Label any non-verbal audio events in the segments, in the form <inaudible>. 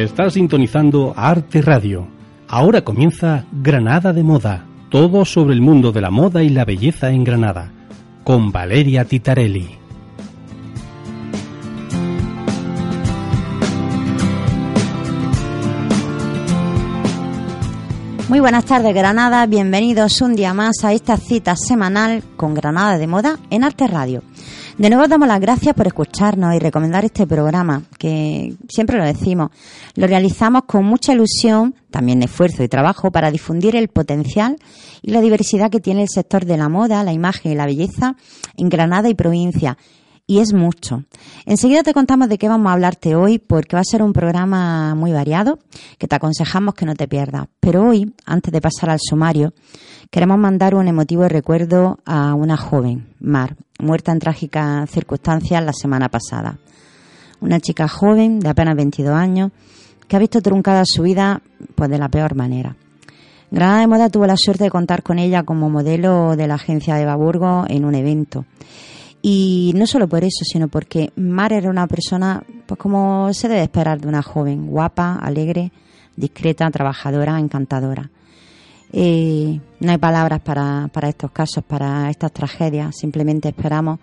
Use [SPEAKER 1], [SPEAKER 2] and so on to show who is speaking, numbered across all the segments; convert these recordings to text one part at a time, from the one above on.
[SPEAKER 1] Está sintonizando Arte Radio. Ahora comienza Granada de Moda. Todo sobre el mundo de la moda y la belleza en Granada. Con Valeria Titarelli.
[SPEAKER 2] Muy buenas tardes Granada, bienvenidos un día más a esta cita semanal con Granada de Moda en Arte Radio. De nuevo damos las gracias por escucharnos y recomendar este programa, que siempre lo decimos, lo realizamos con mucha ilusión, también esfuerzo y trabajo para difundir el potencial y la diversidad que tiene el sector de la moda, la imagen y la belleza en Granada y provincia y es mucho. Enseguida te contamos de qué vamos a hablarte hoy porque va a ser un programa muy variado que te aconsejamos que no te pierdas. Pero hoy, antes de pasar al sumario, queremos mandar un emotivo recuerdo a una joven, Mar, muerta en trágicas circunstancias la semana pasada. Una chica joven de apenas 22 años que ha visto truncada su vida pues de la peor manera. Granada de Moda tuvo la suerte de contar con ella como modelo de la agencia de Baburgo en un evento. Y no solo por eso, sino porque Mar era una persona, pues como se debe esperar de una joven, guapa, alegre, discreta, trabajadora, encantadora. Eh, no hay palabras para, para estos casos, para estas tragedias, simplemente esperamos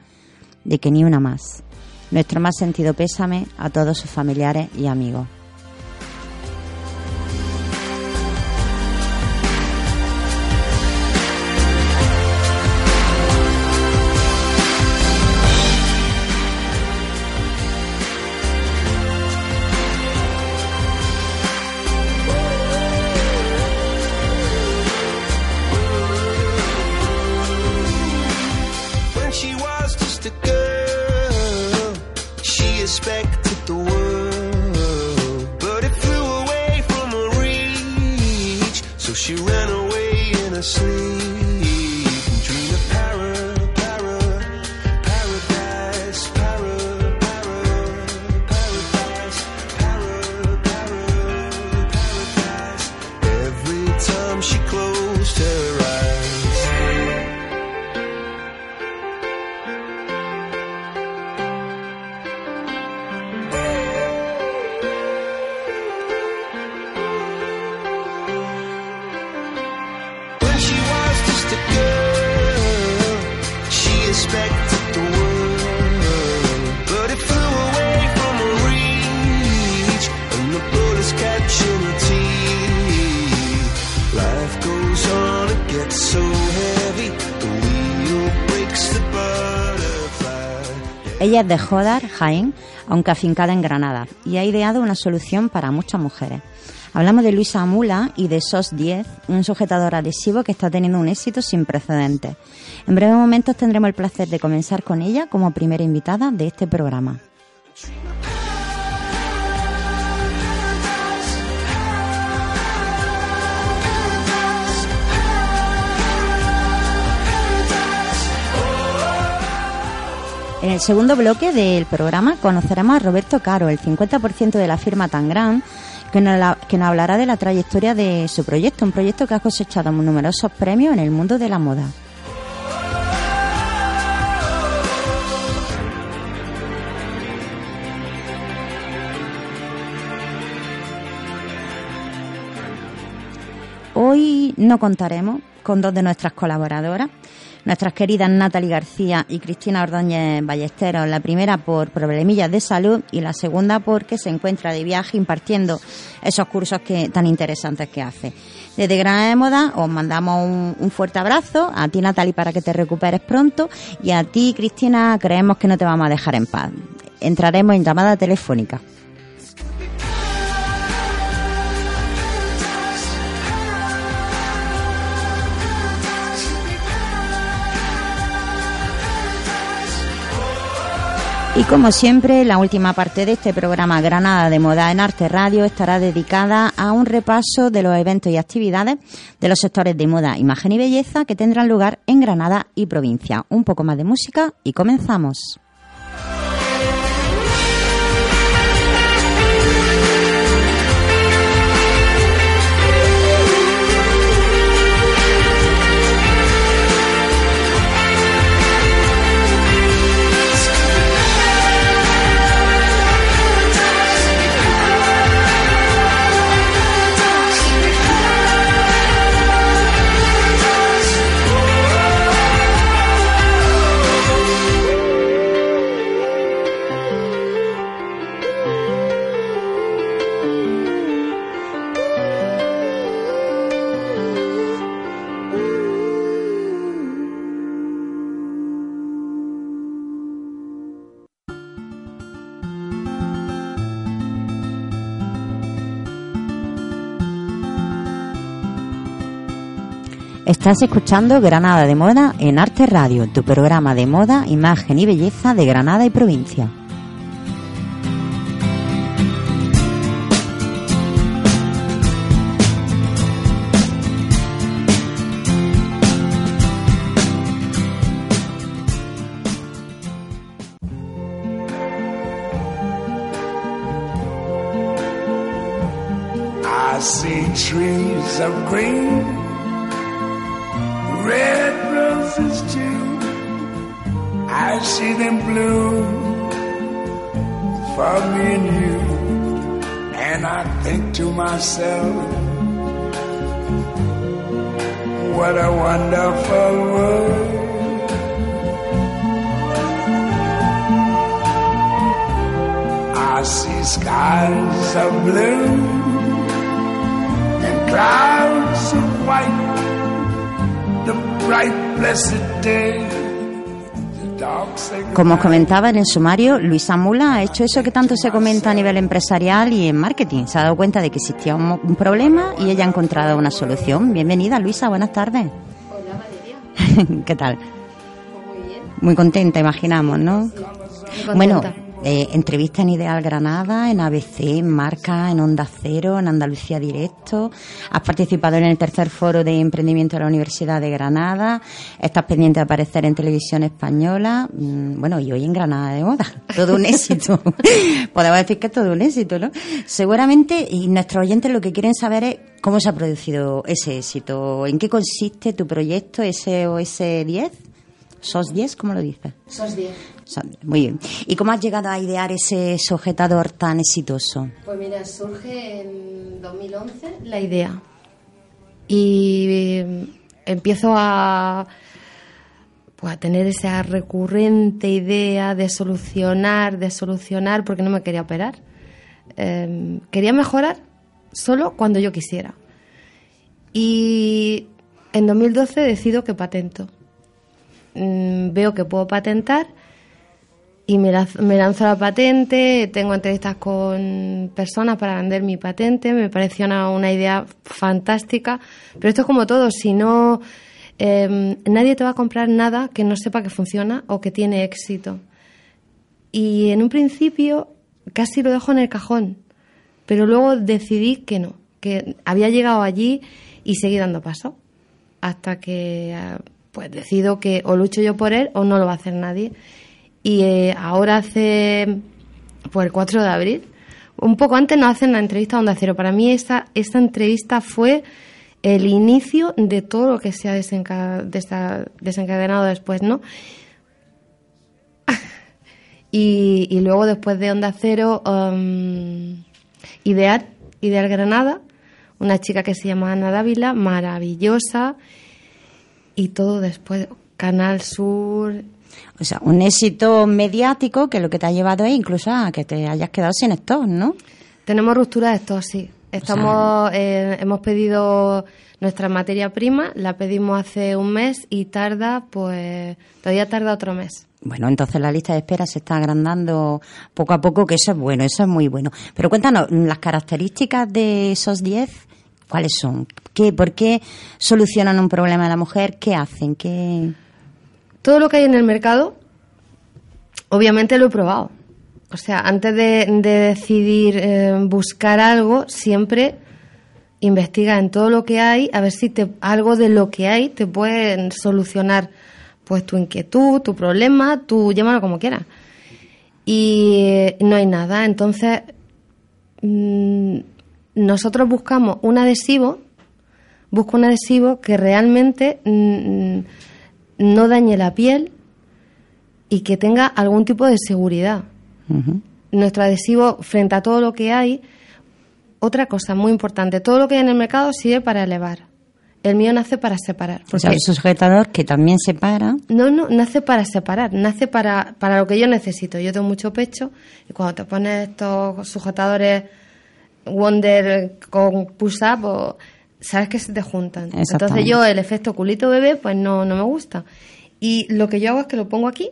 [SPEAKER 2] de que ni una más. Nuestro más sentido pésame a todos sus familiares y amigos. Ella es de Jodar, Jaén, aunque afincada en Granada, y ha ideado una solución para muchas mujeres. Hablamos de Luisa Amula y de SOS 10, un sujetador adhesivo que está teniendo un éxito sin precedentes. En breves momentos tendremos el placer de comenzar con ella como primera invitada de este programa. En el segundo bloque del programa conoceremos a Roberto Caro, el 50% de la firma Tangram, que nos, que nos hablará de la trayectoria de su proyecto, un proyecto que ha cosechado numerosos premios en el mundo de la moda. Hoy no contaremos con dos de nuestras colaboradoras, nuestras queridas Natalie García y Cristina Ordóñez Ballesteros, la primera por problemillas de salud y la segunda porque se encuentra de viaje impartiendo esos cursos que tan interesantes que hace. Desde Granada de Moda os mandamos un, un, fuerte abrazo, a ti Natalie para que te recuperes pronto y a ti Cristina creemos que no te vamos a dejar en paz. Entraremos en llamada telefónica. Y como siempre, la última parte de este programa Granada de Moda en Arte Radio estará dedicada a un repaso de los eventos y actividades de los sectores de moda, imagen y belleza que tendrán lugar en Granada y provincia. Un poco más de música y comenzamos. Estás escuchando Granada de Moda en Arte Radio, tu programa de moda, imagen y belleza de Granada y provincia. Como os comentaba en el sumario, Luisa Mula ha hecho eso que tanto se comenta a nivel empresarial y en marketing. Se ha dado cuenta de que existía un, problema y ella ha encontrado una solución. Bienvenida, Luisa, buenas tardes.
[SPEAKER 3] Hola Valeria, <laughs>
[SPEAKER 2] ¿Qué tal?
[SPEAKER 3] muy bien.
[SPEAKER 2] Muy contenta, imaginamos, ¿no?
[SPEAKER 3] Muy
[SPEAKER 2] Bueno. Eh, entrevista en Ideal Granada, en ABC, en Marca, en Onda Cero, en Andalucía Directo. Has participado en el tercer foro de emprendimiento de la Universidad de Granada. Estás pendiente de aparecer en televisión española. Mm, Bueno, y hoy en Granada de Moda. <laughs> Todo un éxito. <laughs> Podemos decir que es todo un éxito, ¿no? Seguramente, y nuestros oyentes lo que quieren saber es cómo se ha producido ese éxito. ¿En qué consiste tu proyecto SOS 10? ¿SOS 10? ¿Cómo lo dices?
[SPEAKER 3] Sos 10.
[SPEAKER 2] Son- Muy bien. ¿Y cómo has llegado a idear ese sujetador tan exitoso?
[SPEAKER 3] Pues mira, surge en 2011 la idea. Y eh, empiezo a, pues, a tener esa recurrente idea de solucionar, de solucionar, porque no me quería operar. Eh, quería mejorar solo cuando yo quisiera. Y en 2012 decido que patento. Mm, veo que puedo patentar y me, lanzo la patente, tengo entrevistas con personas para vender mi patente, me pareció una, idea fantástica, pero esto es como todo, si no, eh, nadie te va a comprar nada que no sepa que funciona o que tiene éxito. Y en un principio casi lo dejo en el cajón, pero luego decidí que no, que había llegado allí y seguí dando paso, hasta que ah, pues decido que o lucho yo por él o no lo va a hacer nadie. Y eh, ahora hace, pues el 4 de abril, un poco antes nos hacen la entrevista a Onda Cero. Para mí esta, esta entrevista fue el inicio de todo lo que se ha desencadenado después, ¿no? <laughs> y, y luego después de Onda Cero, um, Ideal, Ideal Granada, una chica que se llama Ana Dávila, maravillosa, y todo después, Canal Sur,
[SPEAKER 2] O sea, un éxito mediático que lo que te ha llevado es incluso a que te hayas quedado sin stock, ¿no?
[SPEAKER 3] Tenemos ruptura de stock, sí. Estamos, eh, hemos pedido nuestra materia prima, la pedimos hace un mes y tarda, pues, todavía tarda otro mes.
[SPEAKER 2] Bueno, entonces la lista de espera se está agrandando poco a poco, que eso es bueno, eso es muy bueno. Pero cuéntanos, las características de esos 10, ¿cuáles son? ¿Qué, ¿Por qué solucionan un problema de la mujer? ¿Qué hacen? ¿Qué...?
[SPEAKER 3] Todo lo que hay en el mercado, obviamente lo he probado. O sea, antes de, de decidir eh, buscar algo, siempre investiga en todo lo que hay, a ver si te, algo de lo que hay te puede solucionar pues tu inquietud, tu problema, tú llámalo como quieras. Y no hay nada. Entonces, mm, nosotros buscamos un adhesivo, busco un adhesivo que realmente mm, no dañe la piel y que tenga algún tipo de seguridad. Nuestro adhesivo, frente a todo lo que hay, otra cosa muy importante, todo lo que hay en el mercado sirve para elevar. El mío nace para separar.
[SPEAKER 2] O sea, un sujetador que también separa.
[SPEAKER 3] no, no, nace para separar, nace para, para lo que yo necesito. Yo tengo mucho pecho y cuando te pones estos sujetadores Wonder con push-up, sabes que se te juntan. Entonces yo el efecto culito bebé, pues no, no me gusta. Y lo que yo hago es que lo pongo aquí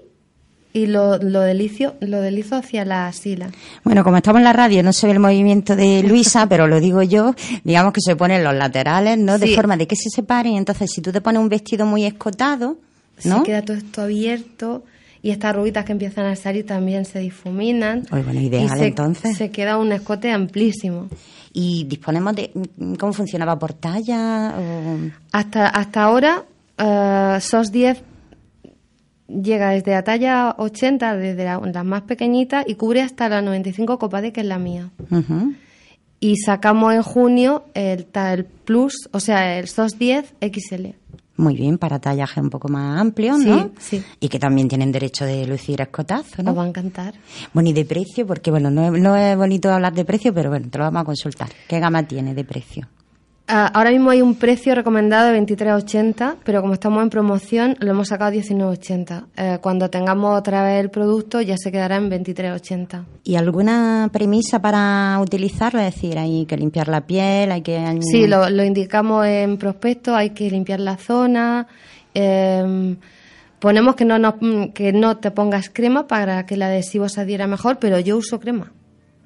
[SPEAKER 3] y lo, lo, delicio, lo delizo hacia la sila.
[SPEAKER 2] Bueno, como estamos en la radio, no se ve el movimiento de Luisa, <laughs> pero lo digo yo, digamos que se ponen los laterales, ¿no? De forma de que se separen. Entonces, si tú te pones un vestido muy escotado, ¿no?
[SPEAKER 3] Se queda todo esto abierto y estas arruguitas que empiezan a salir también se difuminan.
[SPEAKER 2] Ay, bueno, ideal,
[SPEAKER 3] y se,
[SPEAKER 2] entonces.
[SPEAKER 3] Se queda un escote amplísimo.
[SPEAKER 2] Y disponemos de. ¿Cómo funcionaba por talla? O...
[SPEAKER 3] Hasta, hasta ahora, eh, SOS 10 llega desde la talla 80, desde la- las más pequeñitas, y cubre hasta la 95 copade, que es la mía. Y sacamos en junio el, el Plus, o sea, el SOS 10 XL.
[SPEAKER 2] Muy bien, para tallaje un poco más amplio,
[SPEAKER 3] Sí,
[SPEAKER 2] ¿no?
[SPEAKER 3] sí.
[SPEAKER 2] Y que también tienen derecho de lucir escotazo, ¿no?
[SPEAKER 3] Nos va a encantar.
[SPEAKER 2] Bueno, y de precio, porque bueno, no es, no es bonito hablar de precio, pero bueno, te lo vamos a consultar. ¿Qué gama tiene de precio?
[SPEAKER 3] Ah, ahora mismo hay un precio recomendado de 23,80, pero como estamos en promoción lo hemos sacado a 19,80. Eh, cuando tengamos otra vez el producto ya se quedará en 23,80.
[SPEAKER 2] ¿Y alguna premisa para utilizarlo? Es decir, hay que limpiar la piel, hay que...
[SPEAKER 3] Sí, lo, lo indicamos en prospecto, hay que limpiar la zona. eh, ponemos que no, mm, que no te pongas crema para que el adhesivo se adhiera mejor, pero yo uso crema.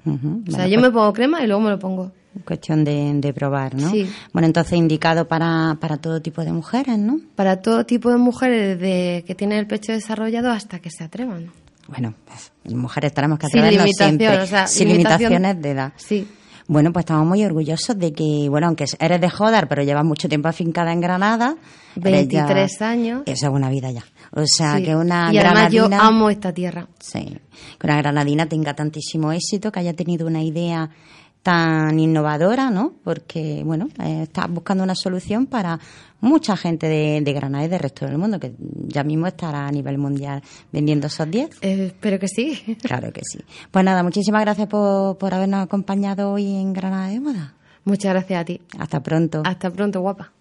[SPEAKER 3] O sea, yo
[SPEAKER 2] pues,
[SPEAKER 3] me pongo crema y luego me lo pongo.
[SPEAKER 2] Cuestión de, de probar, ¿no?
[SPEAKER 3] Sí.
[SPEAKER 2] Bueno, entonces indicado para, para todo tipo de mujeres, ¿no?
[SPEAKER 3] Para todo tipo de mujeres, desde que tienen el pecho desarrollado hasta que se atrevan.
[SPEAKER 2] Bueno, pues, mujeres tenemos que
[SPEAKER 3] Sin
[SPEAKER 2] atrevernos
[SPEAKER 3] limitación,
[SPEAKER 2] siempre,
[SPEAKER 3] o sea,
[SPEAKER 2] sin
[SPEAKER 3] limitación-
[SPEAKER 2] limitaciones de edad.
[SPEAKER 3] Sí.
[SPEAKER 2] Bueno, pues estamos muy orgullosos de que, bueno, aunque eres de Jodar, pero llevas mucho tiempo afincada en Granada. eres ya-
[SPEAKER 3] 23 años.
[SPEAKER 2] Eso es una vida ya. O sea,
[SPEAKER 3] Sí.
[SPEAKER 2] que una
[SPEAKER 3] y además yo amo esta tierra.
[SPEAKER 2] Sí, que una granadina tenga tantísimo éxito, que haya tenido una idea tan innovadora, ¿no? Porque, bueno, eh, está buscando una solución para mucha gente de, de Granada y del resto del mundo, que ya mismo estará a nivel mundial vendiendo esos 10.
[SPEAKER 3] Eh, espero que sí. <laughs>
[SPEAKER 2] Claro que sí. Pues nada, muchísimas gracias por, por habernos acompañado hoy en Granada de Moda.
[SPEAKER 3] Muchas gracias a ti.
[SPEAKER 2] Hasta pronto.
[SPEAKER 3] Hasta pronto, guapa.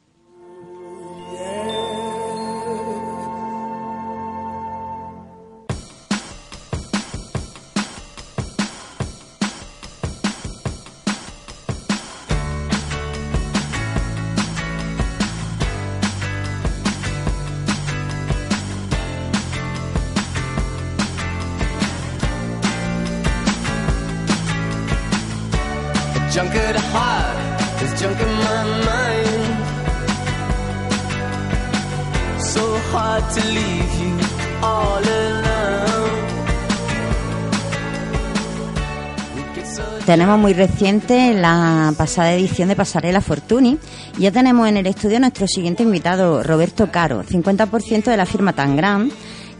[SPEAKER 2] Tenemos muy reciente la pasada edición de Pasarela Fortuny. Ya tenemos en el estudio nuestro siguiente invitado, Roberto Caro, 50% de la firma Tangram,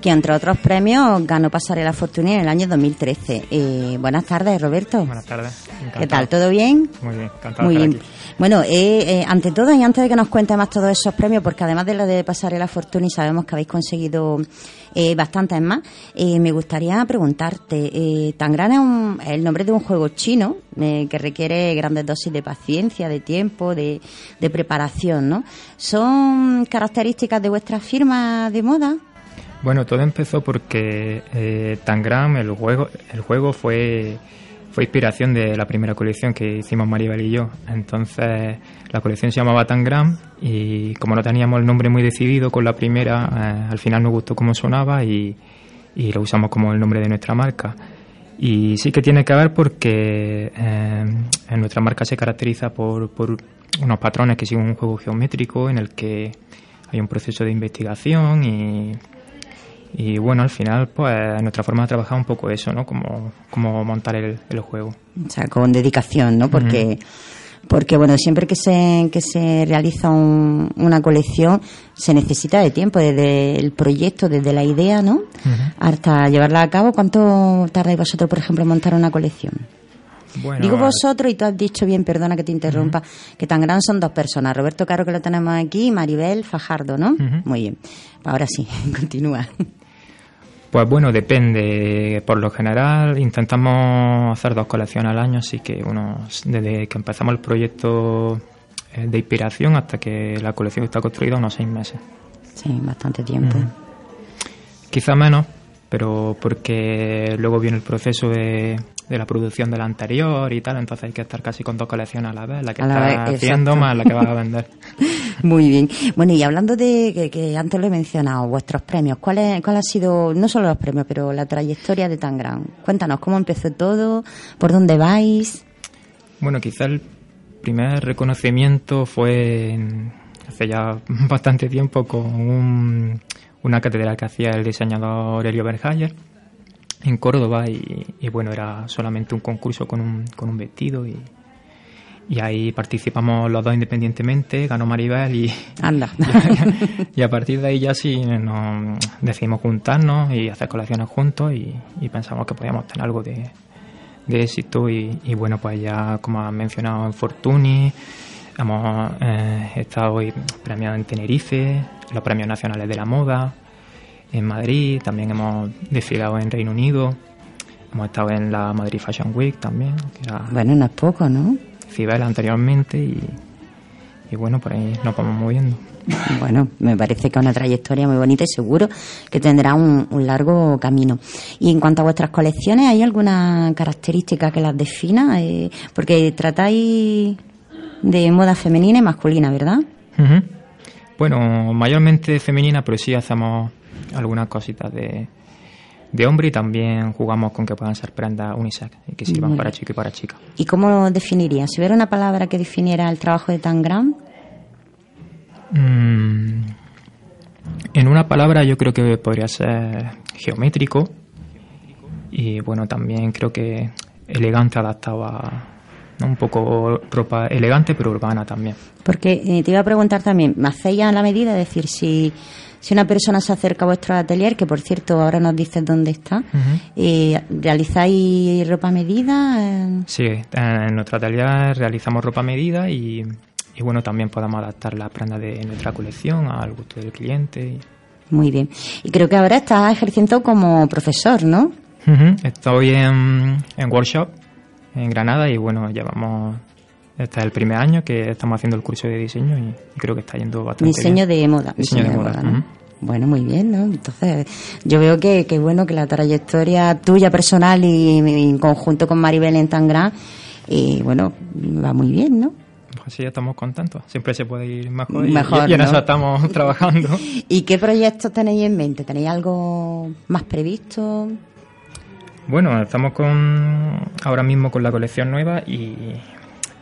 [SPEAKER 2] que entre otros premios ganó Pasarela Fortuny en el año 2013. Eh, buenas tardes, Roberto.
[SPEAKER 4] Buenas tardes. encantado.
[SPEAKER 2] ¿Qué tal? ¿Todo bien?
[SPEAKER 4] Muy bien, encantado
[SPEAKER 2] Muy bien.
[SPEAKER 4] aquí.
[SPEAKER 2] Bueno, eh, eh, ante todo y antes de que nos cuente más todos esos premios, porque además de lo de Pasarela Fortuny sabemos que habéis conseguido eh, bastantes más, eh, me gustaría preguntarte, eh, Tangram es, un- es el nombre de un juego chino eh, que requiere grandes dosis de paciencia, de tiempo, de, de preparación, ¿no? ¿Son características de vuestra firma de moda?
[SPEAKER 4] Bueno, todo empezó porque eh, Tangram, el juego, el juego fue, fue inspiración de la primera colección que hicimos Maribel y yo. Entonces, la colección se llamaba Tangram y como no teníamos el nombre muy decidido con la primera, eh, al final nos gustó cómo sonaba y, lo usamos como el nombre de nuestra marca. Y sí que tiene que ver porque eh, nuestra marca se caracteriza por, por unos patrones que siguen un juego geométrico en el que hay un proceso de investigación y, y bueno, al final pues nuestra forma de trabajar un poco eso, ¿no? Como, como montar el, el juego.
[SPEAKER 2] O sea, con dedicación, ¿no? Porque, porque bueno, siempre que se, que se realiza un- una colección se necesita de tiempo, desde el proyecto, desde la idea, ¿no? Hasta llevarla a cabo. ¿Cuánto tardáis vosotros, por ejemplo, en montar una colección?
[SPEAKER 4] Bueno,
[SPEAKER 2] Digo vosotros, y tú has dicho bien, perdona que te interrumpa, que tan gran son dos personas, Roberto Caro que lo tenemos aquí y Maribel Fajardo, ¿no? Muy bien. Ahora sí, <laughs> continúa.
[SPEAKER 4] Pues bueno, depende. Por lo general intentamos hacer dos colecciones al año, así que unos, desde que empezamos el proyecto eh, de inspiración hasta que la colección está construida, unos seis meses.
[SPEAKER 2] Sí, bastante tiempo.
[SPEAKER 4] Quizá menos, pero porque luego viene el proceso de, de la producción de la anterior y tal, entonces hay que estar casi con dos colecciones a la vez, la que está
[SPEAKER 2] vez,
[SPEAKER 4] haciendo
[SPEAKER 2] exacto.
[SPEAKER 4] más la que vas a vender. <laughs>
[SPEAKER 2] Muy bien. Bueno, y hablando de que, que antes lo he mencionado, vuestros premios, ¿cuál, es, ¿cuál ha sido, no solo los premios, pero la trayectoria de Tangram? Cuéntanos, ¿cómo empezó todo? ¿Por dónde vais?
[SPEAKER 4] Bueno, quizá el primer reconocimiento fue hace ya <laughs> bastante tiempo con un- una catedral que hacía el diseñador Helio Berhayer en Córdoba y, y bueno, era solamente un concurso con un, con un vestido y, y ahí participamos los dos independientemente, ganó Maribel y,
[SPEAKER 2] Anda. <laughs>
[SPEAKER 4] y a partir de ahí ya sí nos decidimos juntarnos y hacer colecciones juntos y, y pensamos que podíamos tener algo de, de éxito y, y bueno pues ya como has mencionado en Fortuny hemos eh, estado hoy premiados en Tenerife los premios nacionales de la moda en Madrid también hemos desfilado en Reino Unido hemos estado en la Madrid Fashion Week también que era
[SPEAKER 2] bueno, no es poco, ¿no?
[SPEAKER 4] Cibel anteriormente y, y bueno por ahí nos vamos moviendo
[SPEAKER 2] Bueno, me parece que es una trayectoria muy bonita y seguro que tendrá un, un largo camino. Y en cuanto a vuestras colecciones, ¿hay alguna característica que las defina? Eh, porque tratáis de moda femenina y masculina, ¿verdad?
[SPEAKER 4] Bueno, mayormente femenina, pero sí hacemos algunas cositas de, de hombre y también jugamos con que puedan ser prendas unisex y que sirvan
[SPEAKER 2] Muy
[SPEAKER 4] para chico y para chica.
[SPEAKER 2] ¿Y cómo definiría? Si hubiera una palabra que definiera el trabajo de Tangram,
[SPEAKER 4] Mm, en una palabra yo creo que podría ser geométrico y bueno, también creo que elegante adaptado a ¿no? un poco ropa elegante pero urbana también.
[SPEAKER 2] porque eh, te iba a preguntar también, ¿me hacéis ya la medida? Es decir, si, si una persona se acerca a vuestro atelier, que por cierto ahora nos dices dónde está, eh, ¿realizáis ropa medida?
[SPEAKER 4] Sí, en nuestro atelier realizamos ropa medida y, y bueno, también podemos adaptar la prenda de nuestra colección al gusto del cliente. y-
[SPEAKER 2] Muy bien. Y creo que ahora estás ejerciendo como profesor, ¿no?
[SPEAKER 4] Ujú, Estoy en, en workshop en Granada y bueno, llevamos, este es el primer año que estamos haciendo el curso de diseño y, y creo que está yendo bastante
[SPEAKER 2] Diseño
[SPEAKER 4] bien.
[SPEAKER 2] de moda.
[SPEAKER 4] Diseño de moda,
[SPEAKER 2] ¿no?
[SPEAKER 4] ujú.
[SPEAKER 2] Bueno, muy bien, ¿no? Entonces, yo veo que, que bueno que la trayectoria tuya personal y, en conjunto con Maribel en tan gran, y bueno, va muy bien, ¿no?
[SPEAKER 4] Pues sí, estamos contentos. Siempre se puede ir mejor y,
[SPEAKER 2] Mejor,
[SPEAKER 4] y en
[SPEAKER 2] ¿no?
[SPEAKER 4] eso estamos <laughs> trabajando. <laughs>
[SPEAKER 2] ¿Y qué proyectos tenéis en mente? ¿Tenéis algo más previsto?
[SPEAKER 4] Bueno, estamos con ahora mismo con la colección nueva y,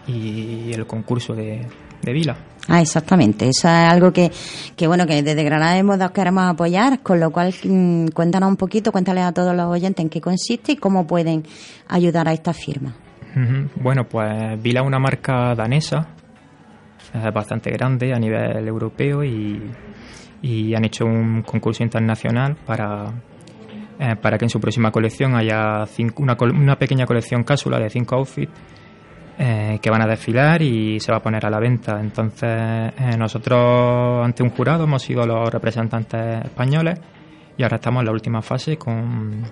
[SPEAKER 4] y el concurso de, de Vila.
[SPEAKER 2] Ah, exactamente. Eso es algo que, que bueno, que desde Granada de Moda os queremos apoyar, con lo cual mm, cuéntanos un poquito, cuéntales a todos los oyentes en qué consiste y cómo pueden ayudar a esta firma.
[SPEAKER 4] Bueno, pues Vila es una marca danesa, es bastante grande a nivel europeo y, y han hecho un concurso internacional para, eh, para que en su próxima colección haya cinco- una, una pequeña colección cápsula de cinco outfits eh, que van a desfilar y se va a poner a la venta. Entonces, eh, nosotros ante un jurado hemos sido los representantes españoles y ahora estamos en la última fase con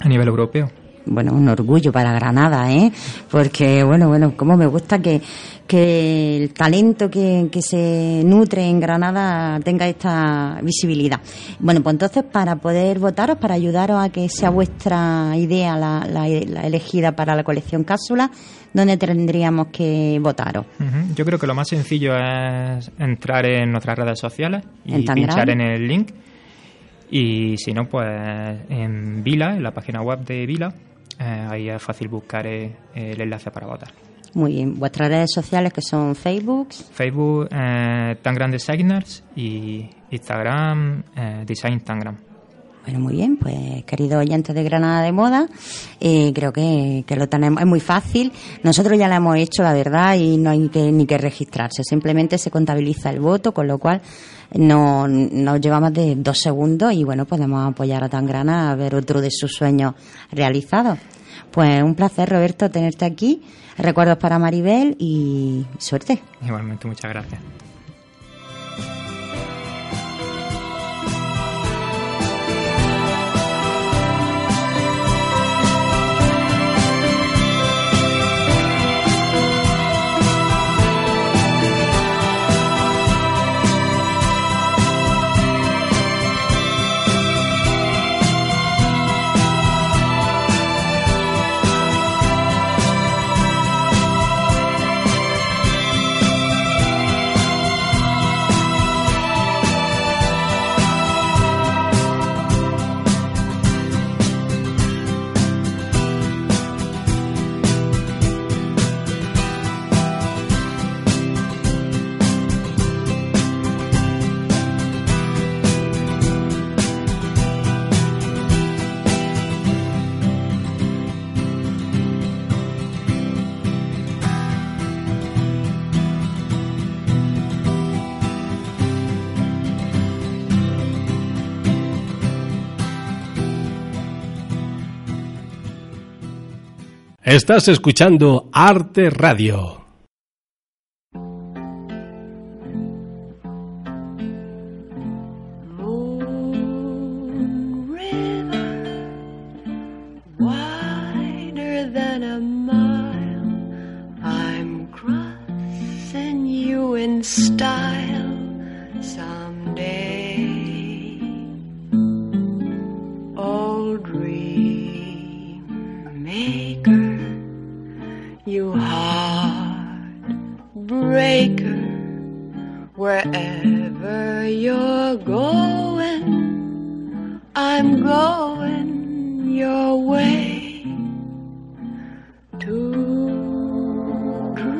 [SPEAKER 4] a nivel europeo.
[SPEAKER 2] Bueno, un orgullo para Granada, ¿eh? Porque, bueno, bueno, como me gusta que, que el talento que, que se nutre en Granada tenga esta visibilidad. Bueno, pues entonces para poder votaros, para ayudaros a que sea vuestra idea la, la- la elegida para la colección cápsula, ¿dónde tendríamos que votaros?
[SPEAKER 4] Yo creo que lo más sencillo es entrar en nuestras redes sociales y
[SPEAKER 2] En
[SPEAKER 4] pinchar en el link. Y si no, pues en Vila, en la página web de Vila, eh, ahí es fácil buscar eh, el enlace para votar.
[SPEAKER 2] Muy bien, vuestras redes sociales que son Facebook,
[SPEAKER 4] Facebook, eh, Tangram Designers y Instagram, eh, Design Tangram.
[SPEAKER 2] Bueno, muy bien, pues queridos oyentes de Granada de Moda, eh, creo que, que lo tenemos, es muy fácil. Nosotros ya lo hemos hecho, la verdad, y no hay que, ni que registrarse, simplemente se contabiliza el voto, con lo cual no nos lleva más de dos segundos y bueno, podemos apoyar a Tangrana a ver otro de sus sueños realizados. Pues un placer, Roberto, tenerte aquí. Recuerdos para Maribel y suerte.
[SPEAKER 4] Igualmente, muchas gracias.
[SPEAKER 1] Estás escuchando Arte Radio.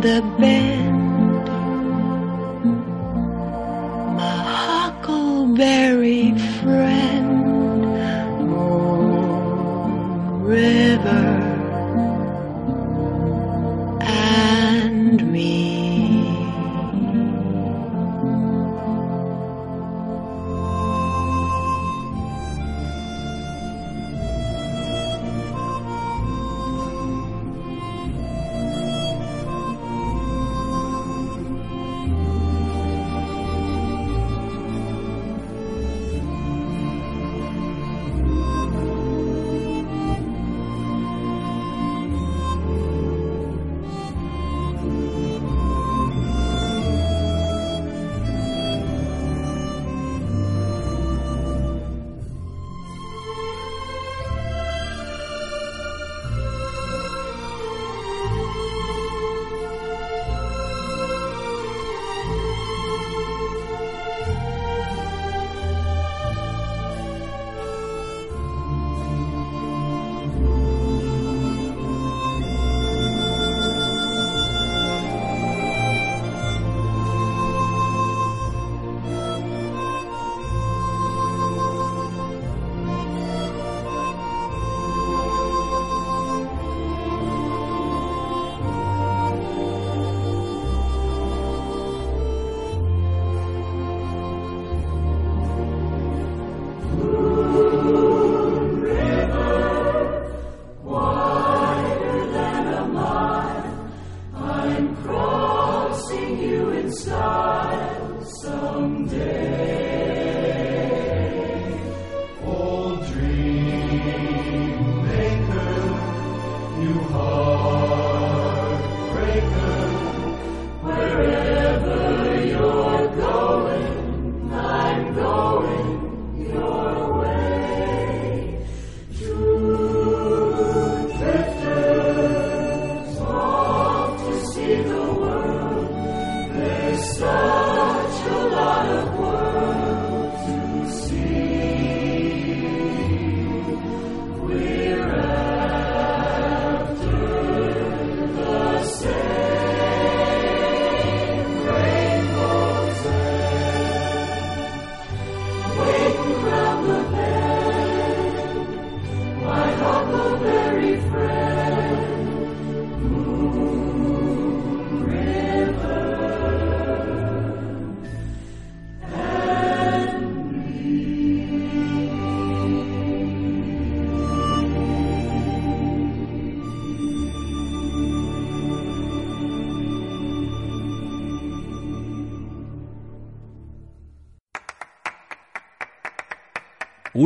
[SPEAKER 5] the bend.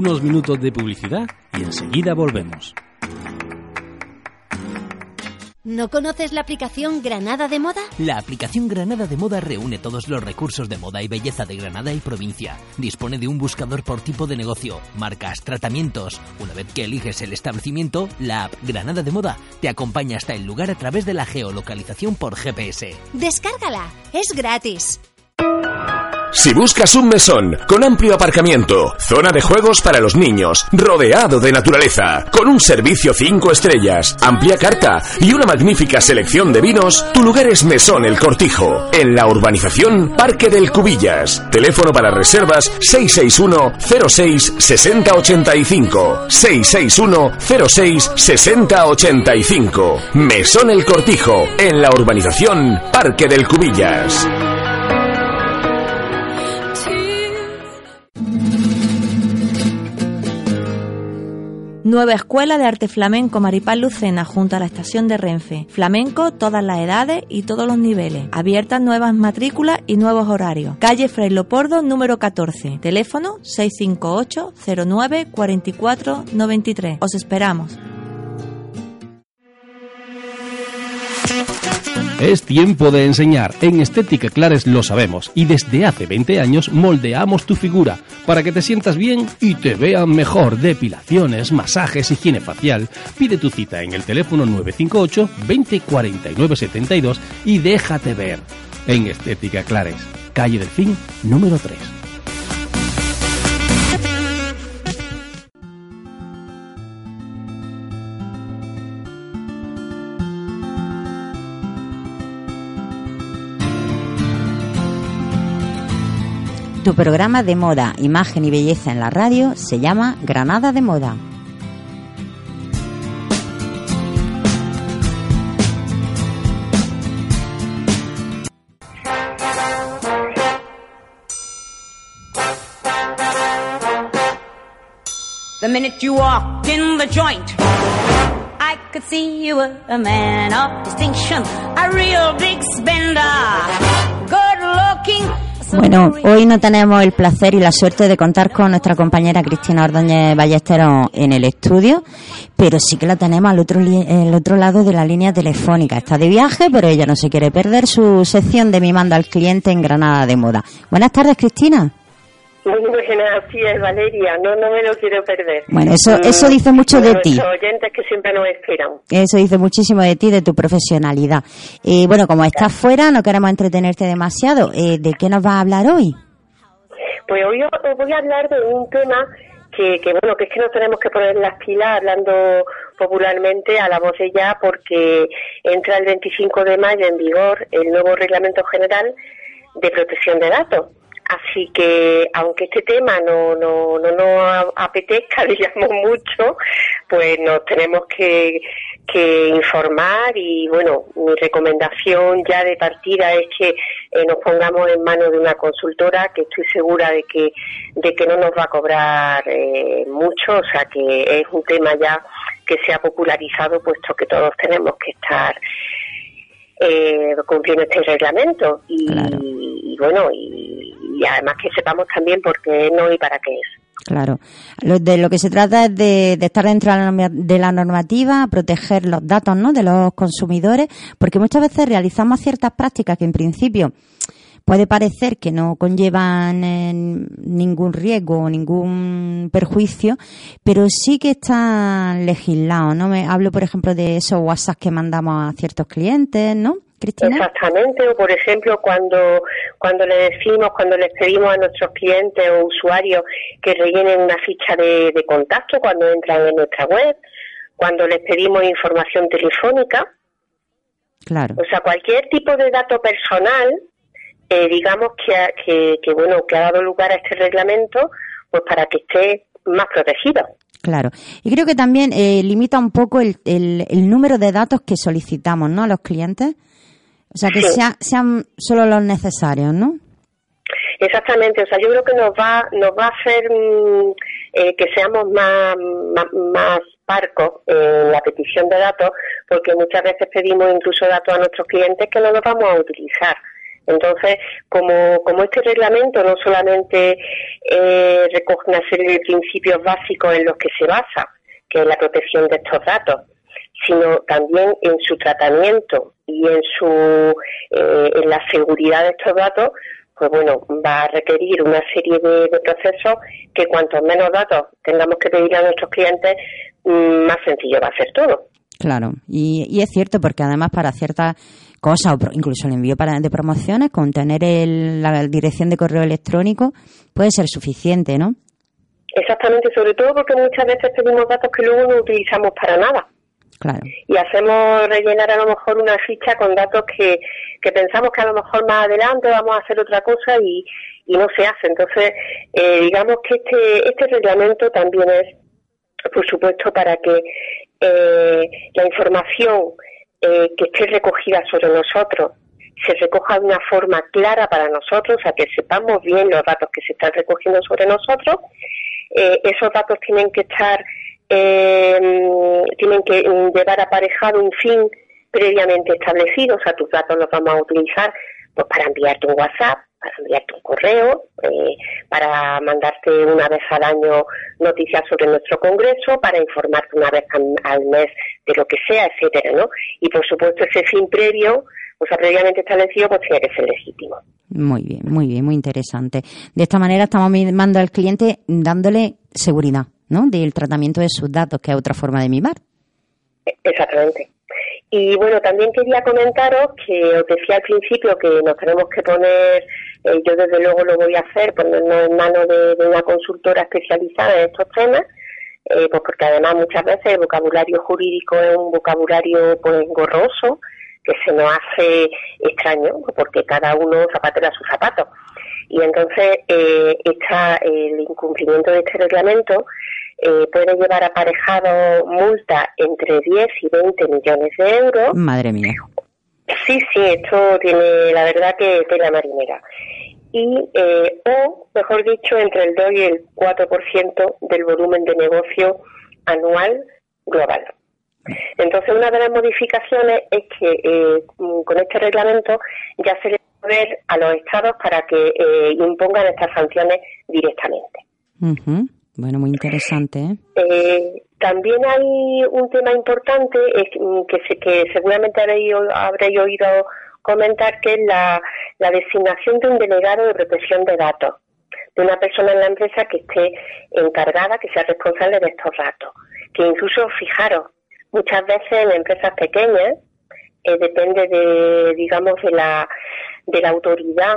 [SPEAKER 1] Unos minutos de publicidad y enseguida volvemos.
[SPEAKER 6] ¿No conoces la aplicación Granada de Moda?
[SPEAKER 7] La aplicación Granada de Moda reúne todos los recursos de moda y belleza de Granada y provincia. Dispone de un buscador por tipo de negocio, marcas, tratamientos. Una vez que eliges el establecimiento, la app Granada de Moda te acompaña hasta el lugar a través de la geolocalización por GPS.
[SPEAKER 6] Descárgala, es gratis.
[SPEAKER 8] Si buscas un mesón con amplio aparcamiento, zona de juegos para los niños, rodeado de naturaleza, con un servicio 5 estrellas, amplia carta y una magnífica selección de vinos, tu lugar es Mesón El Cortijo, en la urbanización Parque del Cubillas. Teléfono para reservas 661 06 6085 661 06 6085 Mesón El Cortijo, en la urbanización Parque del Cubillas.
[SPEAKER 9] Nueva Escuela de Arte Flamenco Maripal Lucena junto a la estación de Renfe. Flamenco, todas las edades y todos los niveles. Abiertas nuevas matrículas y nuevos horarios. Calle Fray Lopordo, número 14. Teléfono 658 09 44 93. Os esperamos.
[SPEAKER 1] Es tiempo de enseñar. En Estética Clares lo sabemos y desde hace 20 años moldeamos tu figura para que te sientas bien y te vean mejor. Depilaciones, masajes, higiene facial. Pide tu cita en el teléfono 958 20 49 72 y déjate ver. En Estética Clares, calle del Fin, número 3.
[SPEAKER 2] Tu programa de moda, imagen y belleza en la radio se llama Granada de Moda.
[SPEAKER 10] The minute you walked in the joint, I could see you were a man of distinction, a real big spender, good looking.
[SPEAKER 2] Bueno, hoy no tenemos el placer y la suerte de contar con nuestra compañera Cristina Ordóñez Ballesteros en el estudio, pero sí que la tenemos al otro, el otro lado de la línea telefónica. Está de viaje, pero ella no se quiere perder su sección de Mimando al Cliente en Granada de Moda. Buenas tardes, Cristina.
[SPEAKER 11] Muy buenas, así es, Valeria. No, no me lo quiero perder.
[SPEAKER 2] Bueno, eso-
[SPEAKER 11] Mm,
[SPEAKER 2] eso dice mucho de ti.
[SPEAKER 11] Nuestros oyentes que siempre nos esperan.
[SPEAKER 2] Eso dice muchísimo de ti, de tu profesionalidad. Y bueno, como estás fuera, no queremos entretenerte demasiado. Eh, ¿De qué nos vas a hablar hoy?
[SPEAKER 11] Pues hoy os voy a hablar de un tema que, que, bueno, que es que nos tenemos que poner las pilas hablando popularmente a la voz de ya porque entra el 25 de mayo en vigor el nuevo Reglamento General de Protección de Datos. Así que, aunque este tema no, no, no nos apetezca, <laughs> digamos, mucho, pues nos tenemos que, que informar y, bueno, mi recomendación ya de partida es que eh, nos pongamos en manos de una consultora que estoy segura de que, de que no nos va a cobrar eh, mucho, o sea que es un tema ya que se ha popularizado puesto que todos tenemos que estar eh, cumpliendo este reglamento. Y, y bueno y, y además que sepamos también por qué no y para qué es.
[SPEAKER 2] Claro. Lo, de lo que se trata es de, de estar dentro de la, normativa, proteger los datos ¿no? de los consumidores, porque muchas veces realizamos ciertas prácticas que en principio puede parecer que no conllevan eh, ningún riesgo o ningún perjuicio, pero sí que están legislados, ¿no? Me hablo, por ejemplo, de esos WhatsApp que mandamos a ciertos clientes, ¿no? Cristina.
[SPEAKER 11] Exactamente, o por ejemplo cuando, cuando le decimos, cuando les pedimos a nuestros clientes o usuarios que rellenen una ficha de, de contacto cuando entran en nuestra web, cuando les pedimos información telefónica,
[SPEAKER 2] Claro.
[SPEAKER 11] o sea, cualquier tipo de dato personal, eh, digamos que, ha- que, que, bueno, que ha dado lugar a este reglamento, pues para que esté más protegido.
[SPEAKER 2] Claro. Y creo que también eh, limita un poco el, el, el número de datos que solicitamos, ¿no? A los clientes. O sea, que
[SPEAKER 11] Sí.
[SPEAKER 2] sea- sean solo los necesarios, ¿no?
[SPEAKER 11] Exactamente, o sea, yo creo que nos va, nos va a hacer mm, eh, que seamos más, más, más parcos en la petición de datos, porque muchas veces pedimos incluso datos a nuestros clientes que no los vamos a utilizar. Entonces, como, como este reglamento no solamente eh, recoge una serie de principios básicos en los que se basa, que es la protección de estos datos, sino también en su tratamiento y en su eh, en la seguridad de estos datos, pues bueno, va a requerir una serie de, procesos que cuantos menos datos tengamos que pedir a nuestros clientes, mm, más sencillo va a ser todo.
[SPEAKER 2] Claro. Y, y es cierto porque además para ciertas cosas, o incluso el envío para, de promociones, con tener el- la dirección de correo electrónico puede ser suficiente, ¿no?
[SPEAKER 11] Exactamente, sobre todo porque muchas veces pedimos datos que luego no utilizamos para nada.
[SPEAKER 2] Claro.
[SPEAKER 11] y hacemos rellenar a lo mejor una ficha con datos que, que pensamos que a lo mejor más adelante vamos a hacer otra cosa y, y no se hace. Entonces, eh, digamos que este, este reglamento también es, por supuesto, para que eh, la información eh, que esté recogida sobre nosotros se recoja de una forma clara para nosotros, o sea, que sepamos bien los datos que se están recogiendo sobre nosotros. Eh, esos datos tienen que estar eh, tienen que llevar aparejado un fin previamente establecido, o sea, tus datos los vamos a utilizar pues, para enviarte un WhatsApp, para enviarte un correo, eh, para mandarte una vez al año noticias sobre nuestro congreso, para informarte una vez al, al mes de lo que sea, etcétera, ¿no? Y por supuesto ese fin previo, o sea, previamente establecido, pues tiene que ser legítimo.
[SPEAKER 2] Muy bien, muy bien, muy interesante. De esta manera estamos mimando al cliente dándole seguridad, ¿no? Del tratamiento de sus datos, que es otra forma de mimar.
[SPEAKER 11] Exactamente. Y bueno, también quería comentaros que os decía al principio que nos tenemos que poner, eh, yo desde luego lo voy a hacer, ponernos en manos de, una consultora especializada en estos temas, eh, pues porque además muchas veces el vocabulario jurídico es un vocabulario pues engorroso, que se nos hace extraño, porque cada uno zapatera su zapato. Y entonces eh, está el incumplimiento de este reglamento eh, puede llevar aparejado multa entre 10 y 20 millones de euros.
[SPEAKER 2] Madre mía.
[SPEAKER 11] Sí, sí, esto tiene la verdad que tela marinera. Y, eh, o, mejor dicho, entre el 2 y el 4% del volumen de negocio anual global. Entonces, una de las modificaciones es que eh, mm, con este reglamento ya se le va a los estados para que eh, impongan estas sanciones directamente.
[SPEAKER 2] Ujú. Bueno, muy interesante, ¿eh?
[SPEAKER 11] Eh, también hay un tema importante mm, que, se- que seguramente habréis, habréis oído comentar, que es la, la designación de un delegado de protección de datos, de una persona en la empresa que esté encargada, que sea responsable de estos datos. Que incluso, fijaros, muchas veces en empresas pequeñas eh, depende de, digamos, de la, de la autoridad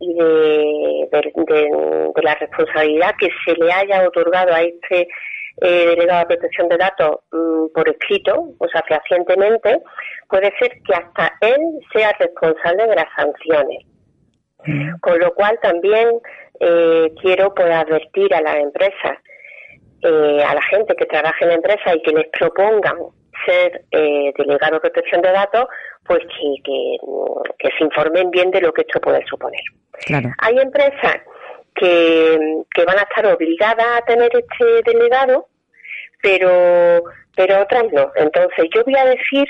[SPEAKER 11] y de, de- de- de la responsabilidad que se le haya otorgado a este eh, delegado de protección de datos mm, por escrito, o sea, fehacientemente, puede ser que hasta él sea responsable de las sanciones. Con lo cual también eh, quiero pues advertir a las empresas, eh, a la gente que trabaja en la empresa y que les propongan ser eh, delegado de protección de datos, pues que, que, que se informen bien de lo que esto puede suponer.
[SPEAKER 2] Claro.
[SPEAKER 11] Hay empresas que, que van a estar obligadas a tener este delegado, pero, pero otras no. Entonces, yo voy a decir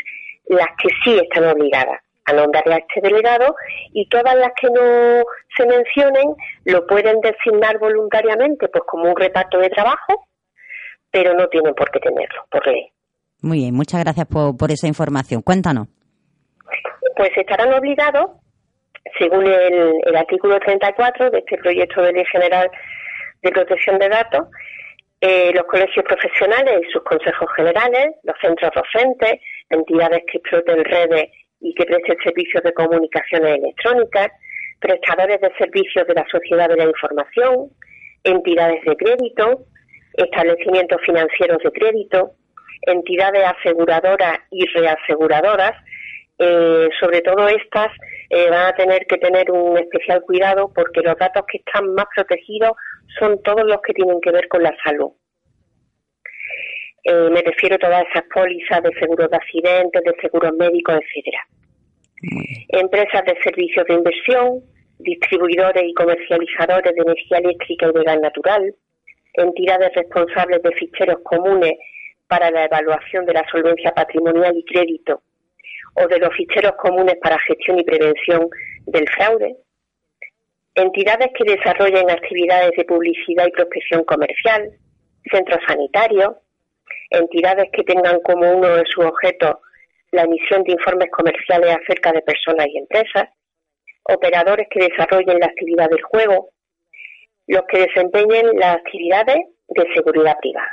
[SPEAKER 11] las que sí están obligadas a nombrarle a este delegado y todas las que no se mencionen lo pueden designar voluntariamente, pues como un reparto de trabajo, pero no tienen por qué tenerlo, por ley.
[SPEAKER 2] Muy bien, muchas gracias por, por esa información. Cuéntanos.
[SPEAKER 11] Pues estarán obligados, según el, artículo 34 de este proyecto de ley general de protección de datos, eh, los colegios profesionales y sus consejos generales, los centros docentes, entidades que exploten redes y que presten servicios de comunicaciones electrónicas, prestadores de servicios de la sociedad de la información, entidades de crédito, establecimientos financieros de crédito, entidades aseguradoras y reaseguradoras, eh, sobre todo estas eh, van a tener que tener un especial cuidado porque los datos que están más protegidos son todos los que tienen que ver con la salud. Eh, me refiero a todas esas pólizas de seguros de accidentes, de seguros médicos, etcétera. Empresas de servicios de inversión, distribuidores y comercializadores de energía eléctrica y de gas natural, entidades responsables de ficheros comunes para la evaluación de la solvencia patrimonial y crédito o de los ficheros comunes para gestión y prevención del fraude, entidades que desarrollen actividades de publicidad y prospección comercial, centros sanitarios, entidades que tengan como uno de sus objetos la emisión de informes comerciales acerca de personas y empresas, operadores que desarrollen la actividad del juego, los que desempeñen las actividades de seguridad privada.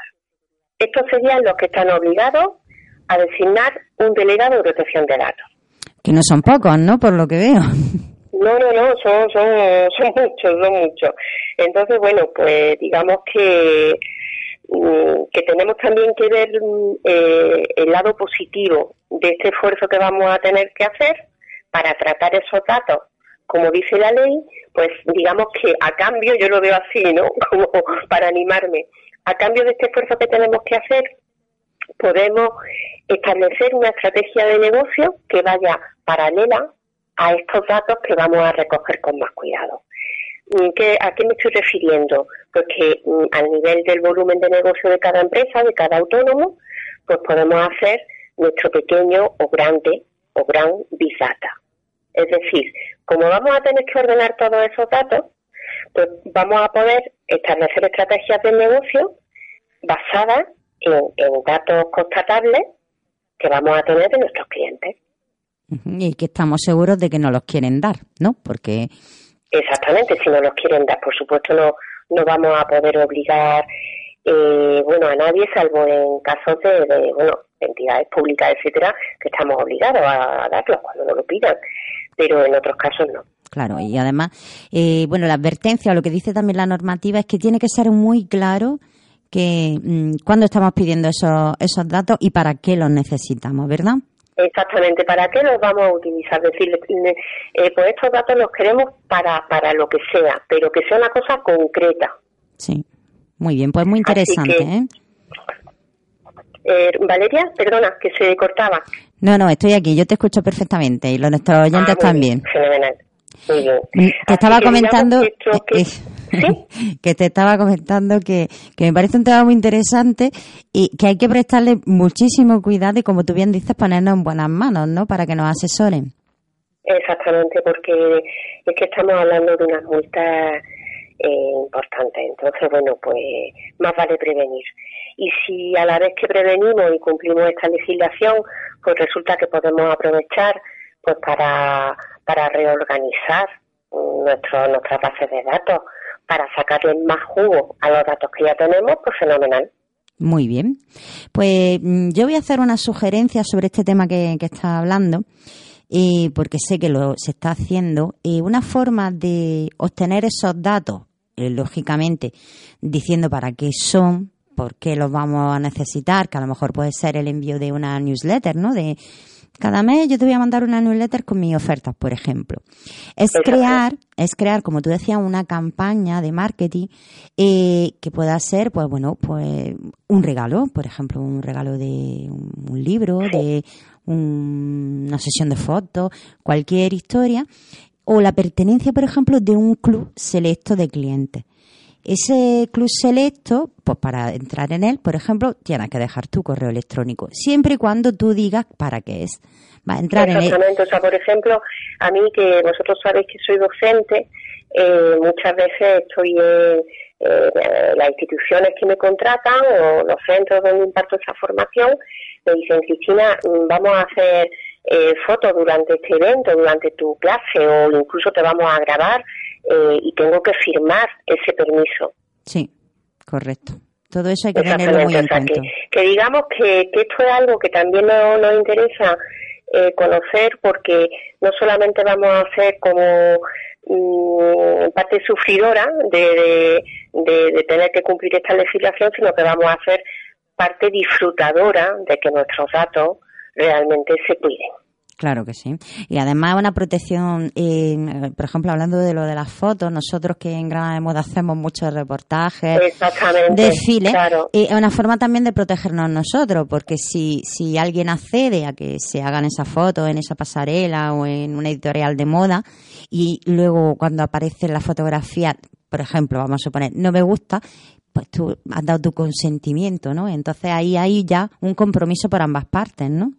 [SPEAKER 11] Estos serían los que están obligados a designar un delegado de protección de datos.
[SPEAKER 2] Que no son pocos, ¿no? Por lo que veo.
[SPEAKER 11] No, no, no, son, son, son muchos, son muchos. Entonces, bueno, pues digamos que, mm, que tenemos también que ver mm, eh, el lado positivo de este esfuerzo que vamos a tener que hacer para tratar esos datos, como dice la ley, pues digamos que a cambio, yo lo veo así, ¿no? <laughs> Como para animarme, a cambio de este esfuerzo que tenemos que hacer, podemos establecer una estrategia de negocio que vaya paralela a estos datos que vamos a recoger con más cuidado. Mm, ¿Qué, ¿A qué me estoy refiriendo? Pues que mm, al nivel del volumen de negocio de cada empresa, de cada autónomo, pues podemos hacer nuestro pequeño o grande o gran Big Data. Es decir, como vamos a tener que ordenar todos esos datos, pues vamos a poder establecer estrategias de negocio basadas en, en datos constatables que vamos a tener de nuestros clientes.
[SPEAKER 2] Y que estamos seguros de que nos los quieren dar, ¿no? Porque
[SPEAKER 11] Exactamente, si no los quieren dar, por supuesto no, no vamos a poder obligar eh, bueno a nadie, salvo en casos de, de, bueno entidades públicas, etcétera, que estamos obligados a darlos cuando nos lo pidan, pero en otros casos no.
[SPEAKER 2] Claro, y además, eh, bueno, la advertencia o lo que dice también la normativa es que tiene que ser muy claro que mm, cuándo estamos pidiendo esos, esos datos y para qué los necesitamos, ¿verdad?
[SPEAKER 11] Exactamente, ¿para qué los vamos a utilizar? Decirle, eh, pues estos datos los queremos para, para lo que sea, pero que sea una cosa concreta.
[SPEAKER 2] Sí, muy bien, pues muy interesante,
[SPEAKER 11] que-
[SPEAKER 2] ¿eh?
[SPEAKER 11] Eh, Valeria, perdona, que se cortaba.
[SPEAKER 2] No, no, estoy aquí, yo te escucho perfectamente y los nuestros oyentes
[SPEAKER 11] Ah, muy
[SPEAKER 2] también.
[SPEAKER 11] bien, Fenomenal. Muy bien.
[SPEAKER 2] Mm, Te estaba comentando
[SPEAKER 11] que esto que- <laughs>
[SPEAKER 2] que te estaba comentando que, que me parece un tema muy interesante y que hay que prestarle muchísimo cuidado y como tú bien dices ponernos en buenas manos, ¿no? Para que nos asesoren.
[SPEAKER 11] Exactamente, porque es que estamos hablando de unas multas eh, importantes. Entonces, bueno, pues más vale prevenir. Y si a la vez que prevenimos y cumplimos esta legislación, pues resulta que podemos aprovechar pues para, para reorganizar nuestro, nuestras bases de datos, para sacarle más jugo a los datos que ya tenemos, pues fenomenal.
[SPEAKER 2] Muy bien. Pues mm, yo voy a hacer una sugerencia sobre este tema que, que estás hablando, eh, porque sé que lo se está haciendo. Eh, una forma de obtener esos datos, eh, lógicamente, diciendo para qué son, por qué los vamos a necesitar, que a lo mejor puede ser el envío de una newsletter, ¿no? De cada mes yo te voy a mandar una newsletter con mis ofertas, por ejemplo. Es crear, es crear, como tú decías, una campaña de marketing eh, que pueda ser, pues bueno, pues un regalo, por ejemplo, un regalo de un, un libro, de un- una sesión de fotos, cualquier historia, o la pertenencia, por ejemplo, de un club selecto de clientes. Ese club selecto, pues para entrar en él, por ejemplo, tienes que dejar tu correo electrónico, siempre y cuando tú digas para qué es. Va a entrar en
[SPEAKER 11] sea, por ejemplo, a mí que vosotros sabéis que soy docente, eh, muchas veces estoy en eh, las instituciones que me contratan o los centros donde imparto esa formación, me dicen, Cristina, vamos a hacer eh, fotos durante este evento, durante tu clase o incluso te vamos a grabar eh, y tengo que firmar ese permiso.
[SPEAKER 2] Sí, correcto. Todo eso hay que tenerlo muy en
[SPEAKER 11] o sea,
[SPEAKER 2] cuenta.
[SPEAKER 11] que, que digamos que, que esto es algo que también nos, nos interesa eh, conocer porque no solamente vamos a ser como mm, parte sufridora de, de, de- de tener que cumplir esta legislación, sino que vamos a ser parte disfrutadora de que nuestros datos realmente se cuiden.
[SPEAKER 2] Claro que sí. Y además una protección, eh, por ejemplo, hablando de lo de las fotos, nosotros que en Granada de Moda hacemos muchos reportajes, desfiles,
[SPEAKER 11] claro.
[SPEAKER 2] eh, es una forma también de protegernos nosotros, porque si, si alguien accede a que se hagan esas fotos en esa pasarela o en una editorial de moda y luego cuando aparece la fotografía, por ejemplo, vamos a suponer, no me gusta, pues tú has dado tu consentimiento, ¿no? Entonces ahí hay ya un compromiso por ambas partes, ¿no?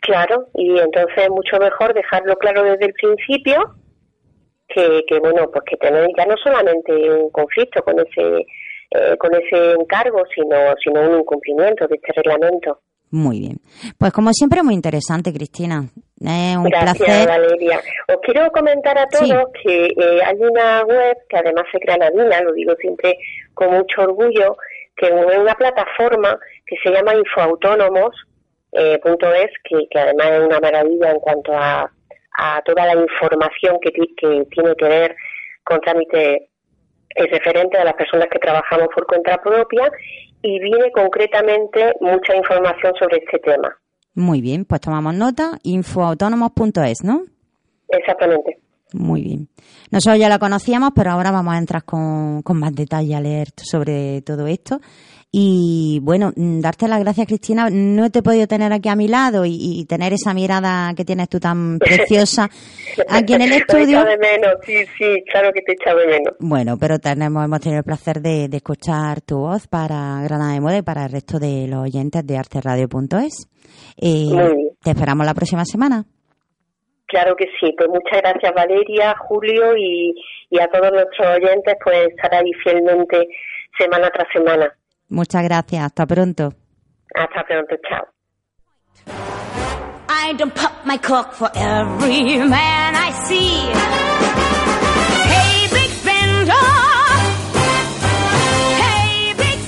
[SPEAKER 11] Claro, y entonces es mucho mejor dejarlo claro desde el principio que, que bueno, pues que tener ya no solamente un conflicto con ese eh, con ese encargo, sino sino un incumplimiento de este reglamento.
[SPEAKER 2] Muy bien. Pues como siempre, muy interesante, Cristina. Es un
[SPEAKER 11] Gracias,
[SPEAKER 2] placer.
[SPEAKER 11] Valeria. Os quiero comentar a todos que eh, hay una web que además es granadina, lo digo siempre con mucho orgullo, que es una plataforma que se llama Infoautónomos, eh, punto es, que, que además es una maravilla en cuanto a, a toda la información que, ti- que tiene que ver con trámite es referente a las personas que trabajamos por cuenta propia y viene concretamente mucha información sobre este tema.
[SPEAKER 2] Muy bien, pues tomamos nota. Infoautónomos.es, ¿no?
[SPEAKER 11] Exactamente.
[SPEAKER 2] Muy bien. Nosotros ya la conocíamos, pero ahora vamos a entrar con, con más detalle a leer sobre todo esto. Y bueno, mm, darte las gracias, Cristina. No te he podido tener aquí a mi lado y, y tener esa mirada que tienes tú tan <laughs> preciosa aquí en el estudio.
[SPEAKER 11] de menos, sí, sí, claro que te de menos.
[SPEAKER 2] Bueno, pero tenemos, hemos tenido el placer de, de escuchar tu voz para Granada de Moda y para el resto de los oyentes de arteradio.es. Eh, te esperamos la próxima semana.
[SPEAKER 11] Claro que sí, pues muchas gracias Valeria, Julio y, y a todos nuestros oyentes, pues estar ahí fielmente semana tras semana.
[SPEAKER 2] Muchas gracias. Hasta pronto.
[SPEAKER 11] Hasta pronto, chao.
[SPEAKER 10] I don't pop my cork for every man I see. Hey, big spender. Hey, big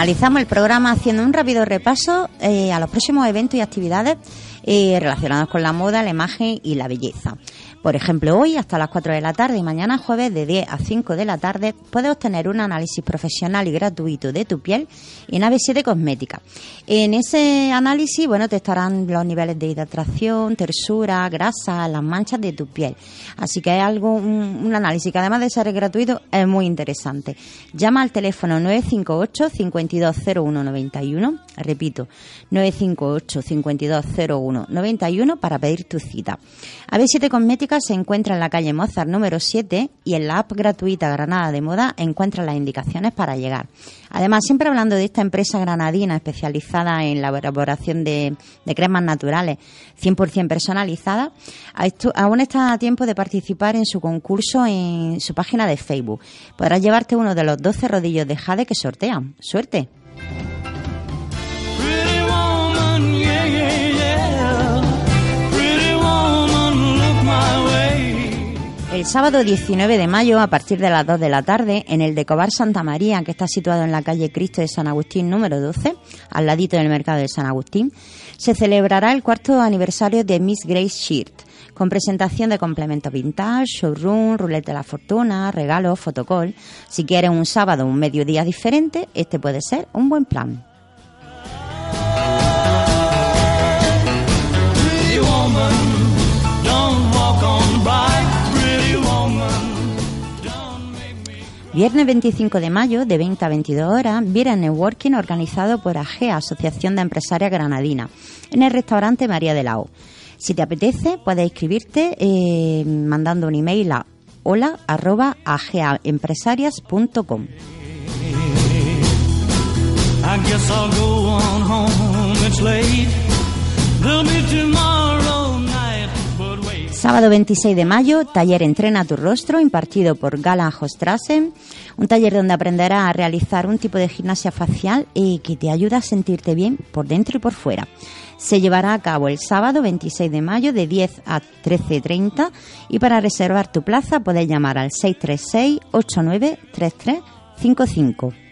[SPEAKER 2] Finalizamos el programa haciendo un rápido repaso eh, a los próximos eventos y actividades eh, relacionados con la moda, la imagen y la belleza. Por ejemplo, hoy hasta las 4 de la tarde y mañana jueves de 10 a 5 de la tarde puedes obtener un análisis profesional y gratuito de tu piel en AB7 Cosmética. En ese análisis, bueno, te estarán los niveles de hidratación, tersura, grasa, las manchas de tu piel. Así que es algo, un, análisis que además de ser gratuito es muy interesante. Llama al teléfono 958 520191, repito, 958 520191 para pedir tu cita. AB7 Cosmética se encuentra en la calle Mozart número 7 y en la app gratuita Granada de Moda encuentras las indicaciones para llegar. Además, siempre hablando de esta empresa granadina especializada en la elaboración de, cremas naturales 100% personalizadas, a esto- aún está a tiempo de participar en su concurso en su página de Facebook. Podrás llevarte uno de los 12 rodillos de jade que sortean. ¡Suerte! El sábado 19 de mayo, a partir de las 2 de la tarde, en el Decobar Santa María, que está situado en la calle Cristo de San Agustín número 12, al ladito del mercado de San Agustín, se celebrará el cuarto aniversario de Miss Grace Shirt, con presentación de complementos vintage, showroom, ruleta de la fortuna, regalos, fotocall. Si quieres un sábado o un mediodía diferente, este puede ser un buen plan. Viernes 25 de mayo, de 20 a 22 horas, Viera Networking organizado por AGEA, Asociación de Empresarias Granadina, en el restaurante María de la O. Si te apetece, puedes inscribirte eh, mandando un email a hola arroba ageaempresarias.com.
[SPEAKER 12] I guess I'll go on home. It's late. There'll be tomorrow night, but wait.
[SPEAKER 2] Sábado 26 de mayo, taller Entrena tu rostro, impartido por Gala Hostrasen, un taller donde aprenderás a realizar un tipo de gimnasia facial eh, que te ayuda a sentirte bien por dentro y por fuera. Se llevará a cabo el sábado 26 de mayo de 10 a 13.30 y para reservar tu plaza puedes llamar al 636 893355.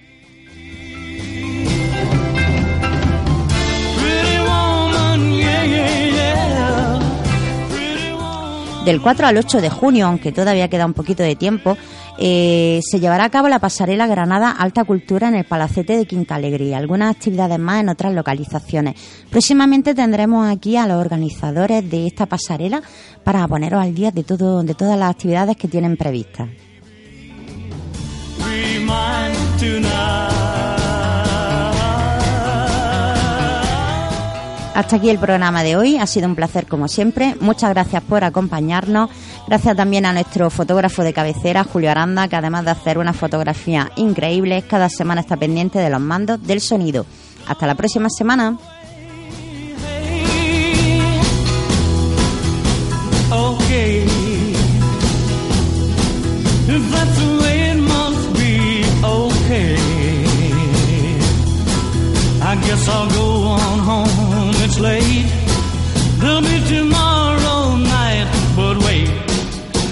[SPEAKER 2] Del 4 al 8 de junio, aunque todavía queda un poquito de tiempo, eh, se llevará a cabo la pasarela Granada Alta Cultura en el Palacete de Quinta Alegría. Algunas actividades más en otras localizaciones. Próximamente tendremos aquí a los organizadores de esta pasarela para poneros al día de todo, de todas las actividades que tienen previstas. Hasta aquí el programa de hoy. Ha sido un placer como siempre. Muchas gracias por acompañarnos. Gracias también a nuestro fotógrafo de cabecera, Julio Aranda, que además de hacer una fotografía increíble, cada semana está pendiente de los mandos del sonido. Hasta la próxima semana.
[SPEAKER 12] Late. There'll be tomorrow night, but wait,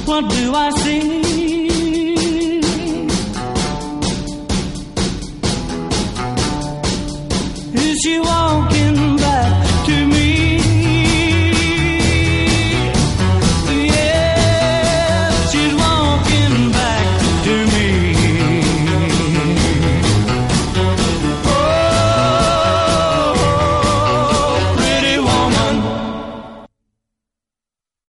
[SPEAKER 12] what do I